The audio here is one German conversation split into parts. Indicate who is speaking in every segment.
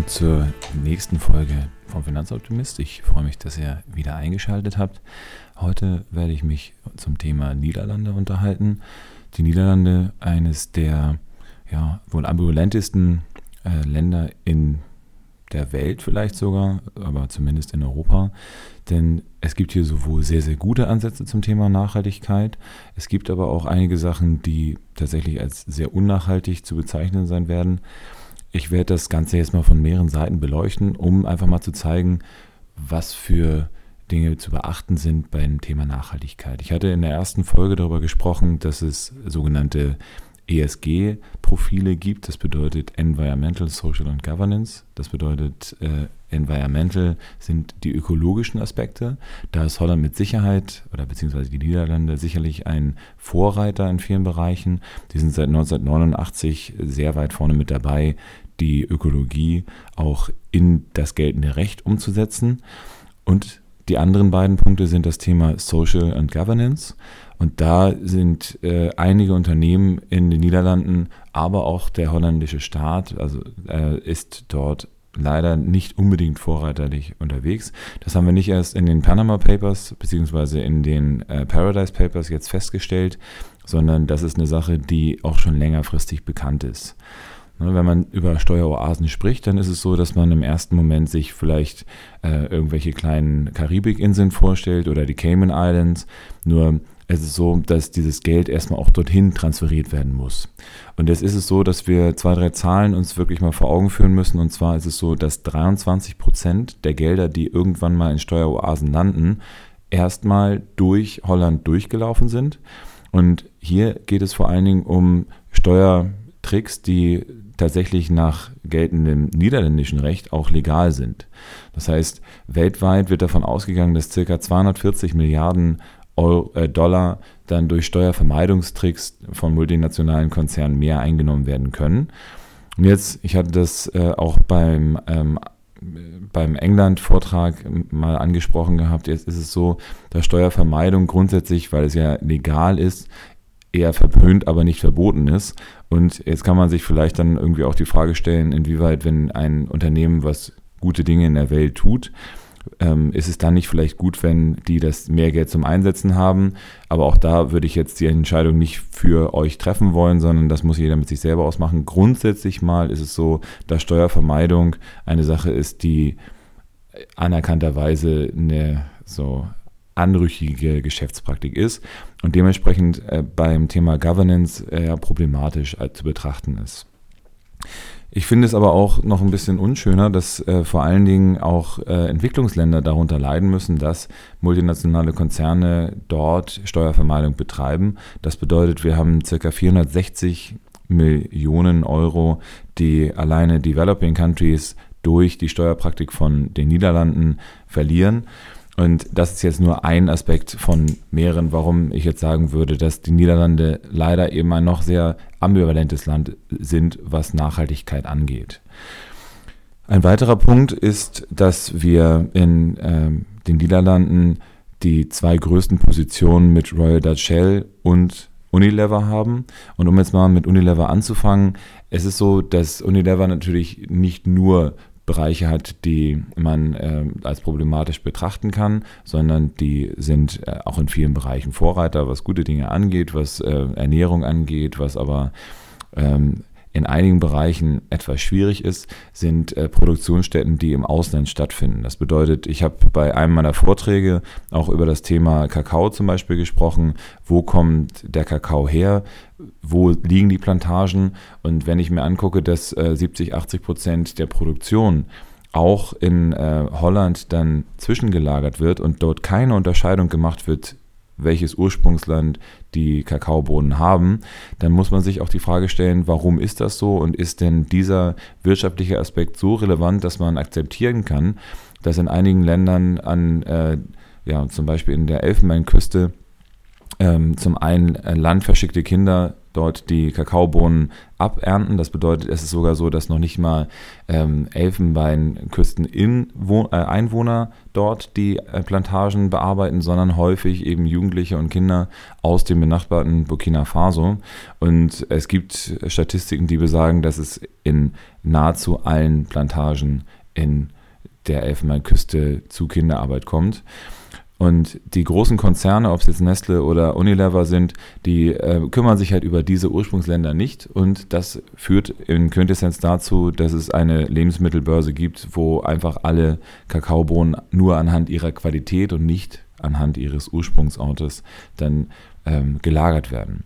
Speaker 1: Willkommen zur nächsten Folge vom Finanzoptimist. Ich freue mich, dass ihr wieder eingeschaltet habt. Heute werde ich mich zum Thema Niederlande unterhalten. Die Niederlande, eines der ja, wohl ambivalentesten äh, Länder in der Welt vielleicht sogar, aber zumindest in Europa. Denn es gibt hier sowohl sehr, sehr gute Ansätze zum Thema Nachhaltigkeit. Es gibt aber auch einige Sachen, die tatsächlich als sehr unnachhaltig zu bezeichnen sein werden. Ich werde das Ganze jetzt mal von mehreren Seiten beleuchten, um einfach mal zu zeigen, was für Dinge zu beachten sind beim Thema Nachhaltigkeit. Ich hatte in der ersten Folge darüber gesprochen, dass es sogenannte ESG-Profile gibt. Das bedeutet Environmental, Social und Governance. Das bedeutet, äh, Environmental sind die ökologischen Aspekte. Da ist Holland mit Sicherheit oder beziehungsweise die Niederlande sicherlich ein Vorreiter in vielen Bereichen. Die sind seit 1989 sehr weit vorne mit dabei, die Ökologie auch in das geltende Recht umzusetzen. Und die anderen beiden Punkte sind das Thema Social and Governance. Und da sind äh, einige Unternehmen in den Niederlanden, aber auch der holländische Staat, also äh, ist dort leider nicht unbedingt vorreiterlich unterwegs. Das haben wir nicht erst in den Panama Papers beziehungsweise in den äh, Paradise Papers jetzt festgestellt, sondern das ist eine Sache, die auch schon längerfristig bekannt ist. Ne, wenn man über Steueroasen spricht, dann ist es so, dass man im ersten Moment sich vielleicht äh, irgendwelche kleinen Karibikinseln vorstellt oder die Cayman Islands. Nur es ist so, dass dieses Geld erstmal auch dorthin transferiert werden muss. Und jetzt ist es so, dass wir zwei, drei Zahlen uns wirklich mal vor Augen führen müssen. Und zwar ist es so, dass 23 Prozent der Gelder, die irgendwann mal in Steueroasen landen, erstmal durch Holland durchgelaufen sind. Und hier geht es vor allen Dingen um Steuertricks, die tatsächlich nach geltendem niederländischen Recht auch legal sind. Das heißt, weltweit wird davon ausgegangen, dass ca. 240 Milliarden Euro, äh, Dollar dann durch Steuervermeidungstricks von multinationalen Konzernen mehr eingenommen werden können. Und jetzt, ich hatte das äh, auch beim, ähm, beim England-Vortrag mal angesprochen gehabt, jetzt ist es so, dass Steuervermeidung grundsätzlich, weil es ja legal ist, eher verpönt, aber nicht verboten ist. Und jetzt kann man sich vielleicht dann irgendwie auch die Frage stellen, inwieweit, wenn ein Unternehmen was gute Dinge in der Welt tut, ähm, ist es dann nicht vielleicht gut, wenn die das mehr Geld zum Einsetzen haben. Aber auch da würde ich jetzt die Entscheidung nicht für euch treffen wollen, sondern das muss jeder mit sich selber ausmachen. Grundsätzlich mal ist es so, dass Steuervermeidung eine Sache ist, die anerkannterweise eine so anrüchige Geschäftspraktik ist und dementsprechend äh, beim Thema Governance eher problematisch äh, zu betrachten ist. Ich finde es aber auch noch ein bisschen unschöner, dass äh, vor allen Dingen auch äh, Entwicklungsländer darunter leiden müssen, dass multinationale Konzerne dort Steuervermeidung betreiben. Das bedeutet, wir haben ca. 460 Millionen Euro, die alleine Developing Countries durch die Steuerpraktik von den Niederlanden verlieren. Und das ist jetzt nur ein Aspekt von mehreren, warum ich jetzt sagen würde, dass die Niederlande leider eben ein noch sehr ambivalentes Land sind, was Nachhaltigkeit angeht. Ein weiterer Punkt ist, dass wir in äh, den Niederlanden die zwei größten Positionen mit Royal Dutch Shell und Unilever haben. Und um jetzt mal mit Unilever anzufangen, es ist so, dass Unilever natürlich nicht nur Bereiche hat, die man äh, als problematisch betrachten kann, sondern die sind äh, auch in vielen Bereichen Vorreiter, was gute Dinge angeht, was äh, Ernährung angeht, was aber ähm, in einigen Bereichen etwas schwierig ist, sind äh, Produktionsstätten, die im Ausland stattfinden. Das bedeutet, ich habe bei einem meiner Vorträge auch über das Thema Kakao zum Beispiel gesprochen. Wo kommt der Kakao her? Wo liegen die Plantagen? Und wenn ich mir angucke, dass äh, 70, 80 Prozent der Produktion auch in äh, Holland dann zwischengelagert wird und dort keine Unterscheidung gemacht wird welches Ursprungsland die Kakaobohnen haben, dann muss man sich auch die Frage stellen, warum ist das so und ist denn dieser wirtschaftliche Aspekt so relevant, dass man akzeptieren kann, dass in einigen Ländern an, äh, ja, zum Beispiel in der Elfenbeinküste, ähm, zum einen äh, landverschickte Kinder dort die Kakaobohnen abernten. Das bedeutet, es ist sogar so, dass noch nicht mal ähm, Elfenbeinküsten-Einwohner äh, dort die äh, Plantagen bearbeiten, sondern häufig eben Jugendliche und Kinder aus dem benachbarten Burkina Faso. Und es gibt Statistiken, die besagen, dass es in nahezu allen Plantagen in der Elfenbeinküste zu Kinderarbeit kommt. Und die großen Konzerne, ob es jetzt Nestle oder Unilever sind, die äh, kümmern sich halt über diese Ursprungsländer nicht. Und das führt in Quintessenz dazu, dass es eine Lebensmittelbörse gibt, wo einfach alle Kakaobohnen nur anhand ihrer Qualität und nicht anhand ihres Ursprungsortes dann ähm, gelagert werden.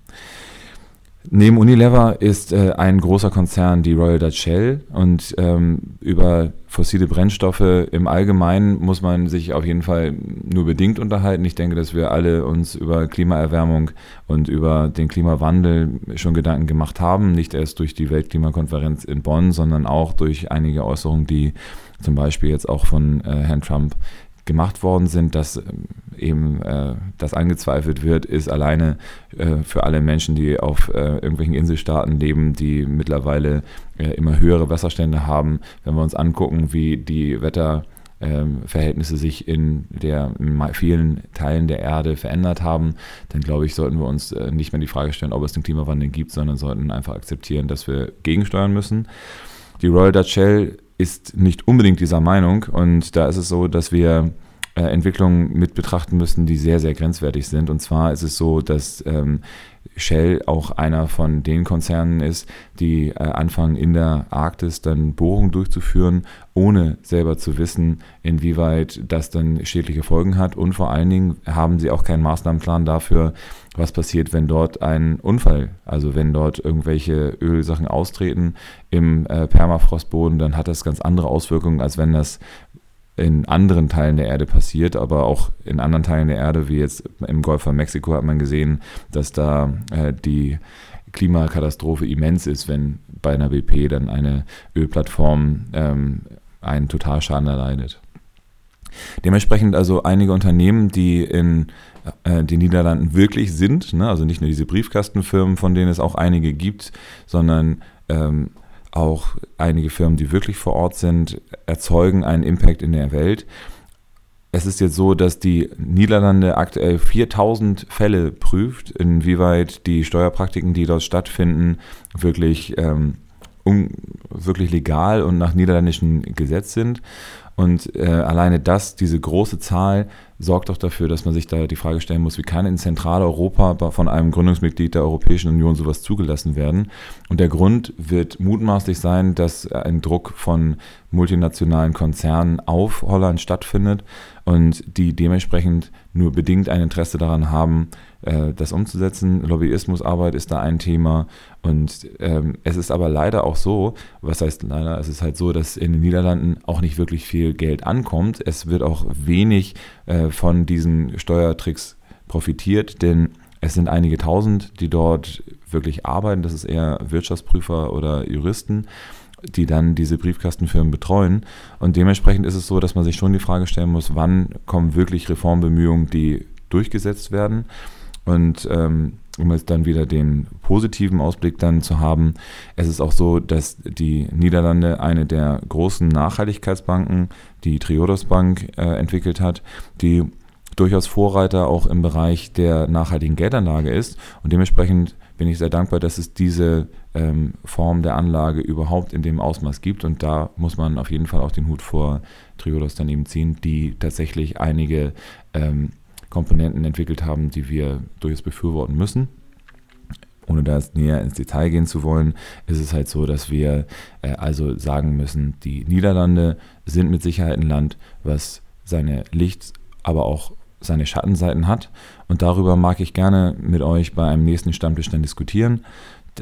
Speaker 1: Neben Unilever ist äh, ein großer Konzern die Royal Dutch Shell und ähm, über fossile Brennstoffe im Allgemeinen muss man sich auf jeden Fall nur bedingt unterhalten. Ich denke, dass wir alle uns über Klimaerwärmung und über den Klimawandel schon Gedanken gemacht haben, nicht erst durch die Weltklimakonferenz in Bonn, sondern auch durch einige Äußerungen, die zum Beispiel jetzt auch von äh, Herrn Trump gemacht worden sind, dass ähm, eben äh, das angezweifelt wird, ist alleine äh, für alle Menschen, die auf äh, irgendwelchen Inselstaaten leben, die mittlerweile äh, immer höhere Wasserstände haben. Wenn wir uns angucken, wie die Wetterverhältnisse sich in, der, in vielen Teilen der Erde verändert haben, dann glaube ich, sollten wir uns äh, nicht mehr die Frage stellen, ob es den Klimawandel gibt, sondern sollten einfach akzeptieren, dass wir gegensteuern müssen. Die Royal Dutch Shell ist nicht unbedingt dieser Meinung und da ist es so, dass wir äh, Entwicklungen mit betrachten müssen, die sehr, sehr grenzwertig sind. Und zwar ist es so, dass ähm, Shell auch einer von den Konzernen ist, die äh, anfangen in der Arktis dann Bohrungen durchzuführen, ohne selber zu wissen, inwieweit das dann schädliche Folgen hat. Und vor allen Dingen haben sie auch keinen Maßnahmenplan dafür, was passiert, wenn dort ein Unfall, also wenn dort irgendwelche Ölsachen austreten im äh, Permafrostboden, dann hat das ganz andere Auswirkungen, als wenn das in anderen Teilen der Erde passiert, aber auch in anderen Teilen der Erde, wie jetzt im Golf von Mexiko, hat man gesehen, dass da äh, die Klimakatastrophe immens ist, wenn bei einer BP dann eine Ölplattform ähm, einen Totalschaden erleidet. Dementsprechend also einige Unternehmen, die in äh, den Niederlanden wirklich sind, ne? also nicht nur diese Briefkastenfirmen, von denen es auch einige gibt, sondern ähm, auch einige Firmen, die wirklich vor Ort sind, erzeugen einen Impact in der Welt. Es ist jetzt so, dass die Niederlande aktuell 4000 Fälle prüft, inwieweit die Steuerpraktiken, die dort stattfinden, wirklich, ähm, um, wirklich legal und nach niederländischem Gesetz sind. Und äh, alleine das, diese große Zahl, sorgt doch dafür, dass man sich da die Frage stellen muss, wie kann in Zentraleuropa von einem Gründungsmitglied der Europäischen Union sowas zugelassen werden? Und der Grund wird mutmaßlich sein, dass ein Druck von multinationalen Konzernen auf Holland stattfindet und die dementsprechend nur bedingt ein Interesse daran haben, äh, das umzusetzen. Lobbyismusarbeit ist da ein Thema und ähm, es ist aber leider auch so, was heißt leider, es ist halt so, dass in den Niederlanden auch nicht wirklich viel Geld ankommt. Es wird auch wenig äh, von diesen Steuertricks profitiert, denn es sind einige tausend, die dort wirklich arbeiten. Das ist eher Wirtschaftsprüfer oder Juristen die dann diese Briefkastenfirmen betreuen. Und dementsprechend ist es so, dass man sich schon die Frage stellen muss, wann kommen wirklich Reformbemühungen, die durchgesetzt werden. Und ähm, um jetzt dann wieder den positiven Ausblick dann zu haben, es ist auch so, dass die Niederlande eine der großen Nachhaltigkeitsbanken, die Triodos Bank, äh, entwickelt hat, die durchaus Vorreiter auch im Bereich der nachhaltigen Geldanlage ist. Und dementsprechend bin ich sehr dankbar, dass es diese ähm, Form der Anlage überhaupt in dem Ausmaß gibt. Und da muss man auf jeden Fall auch den Hut vor Triodos daneben ziehen, die tatsächlich einige ähm, Komponenten entwickelt haben, die wir durchaus befürworten müssen. Ohne da jetzt näher ins Detail gehen zu wollen, ist es halt so, dass wir äh, also sagen müssen, die Niederlande sind mit Sicherheit ein Land, was seine Licht, aber auch seine Schattenseiten hat. Und darüber mag ich gerne mit euch bei einem nächsten Stammtisch dann diskutieren.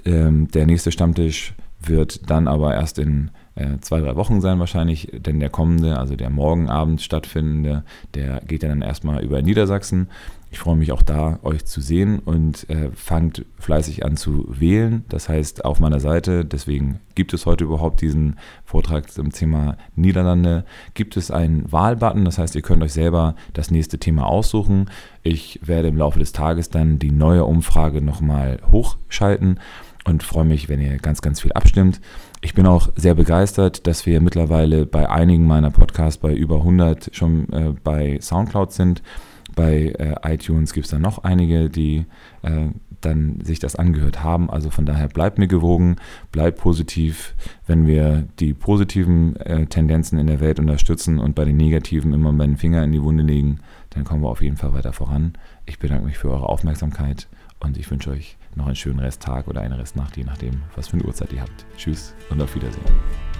Speaker 1: Ähm, der nächste Stammtisch wird dann aber erst in äh, zwei, drei Wochen sein wahrscheinlich, denn der kommende, also der morgen Abend stattfindende, der geht ja dann erstmal über Niedersachsen. Ich freue mich auch da, euch zu sehen und äh, fangt fleißig an zu wählen. Das heißt, auf meiner Seite, deswegen gibt es heute überhaupt diesen Vortrag zum Thema Niederlande, gibt es einen Wahlbutton. Das heißt, ihr könnt euch selber das nächste Thema aussuchen. Ich werde im Laufe des Tages dann die neue Umfrage nochmal hochschalten und freue mich, wenn ihr ganz, ganz viel abstimmt. Ich bin auch sehr begeistert, dass wir mittlerweile bei einigen meiner Podcasts bei über 100 schon äh, bei SoundCloud sind. Bei äh, iTunes gibt es dann noch einige, die äh, dann sich das angehört haben. Also von daher bleibt mir gewogen, bleibt positiv. Wenn wir die positiven äh, Tendenzen in der Welt unterstützen und bei den negativen immer meinen Finger in die Wunde legen, dann kommen wir auf jeden Fall weiter voran. Ich bedanke mich für eure Aufmerksamkeit und ich wünsche euch noch einen schönen Resttag oder eine Restnacht, je nachdem, was für eine Uhrzeit ihr habt. Tschüss und auf Wiedersehen.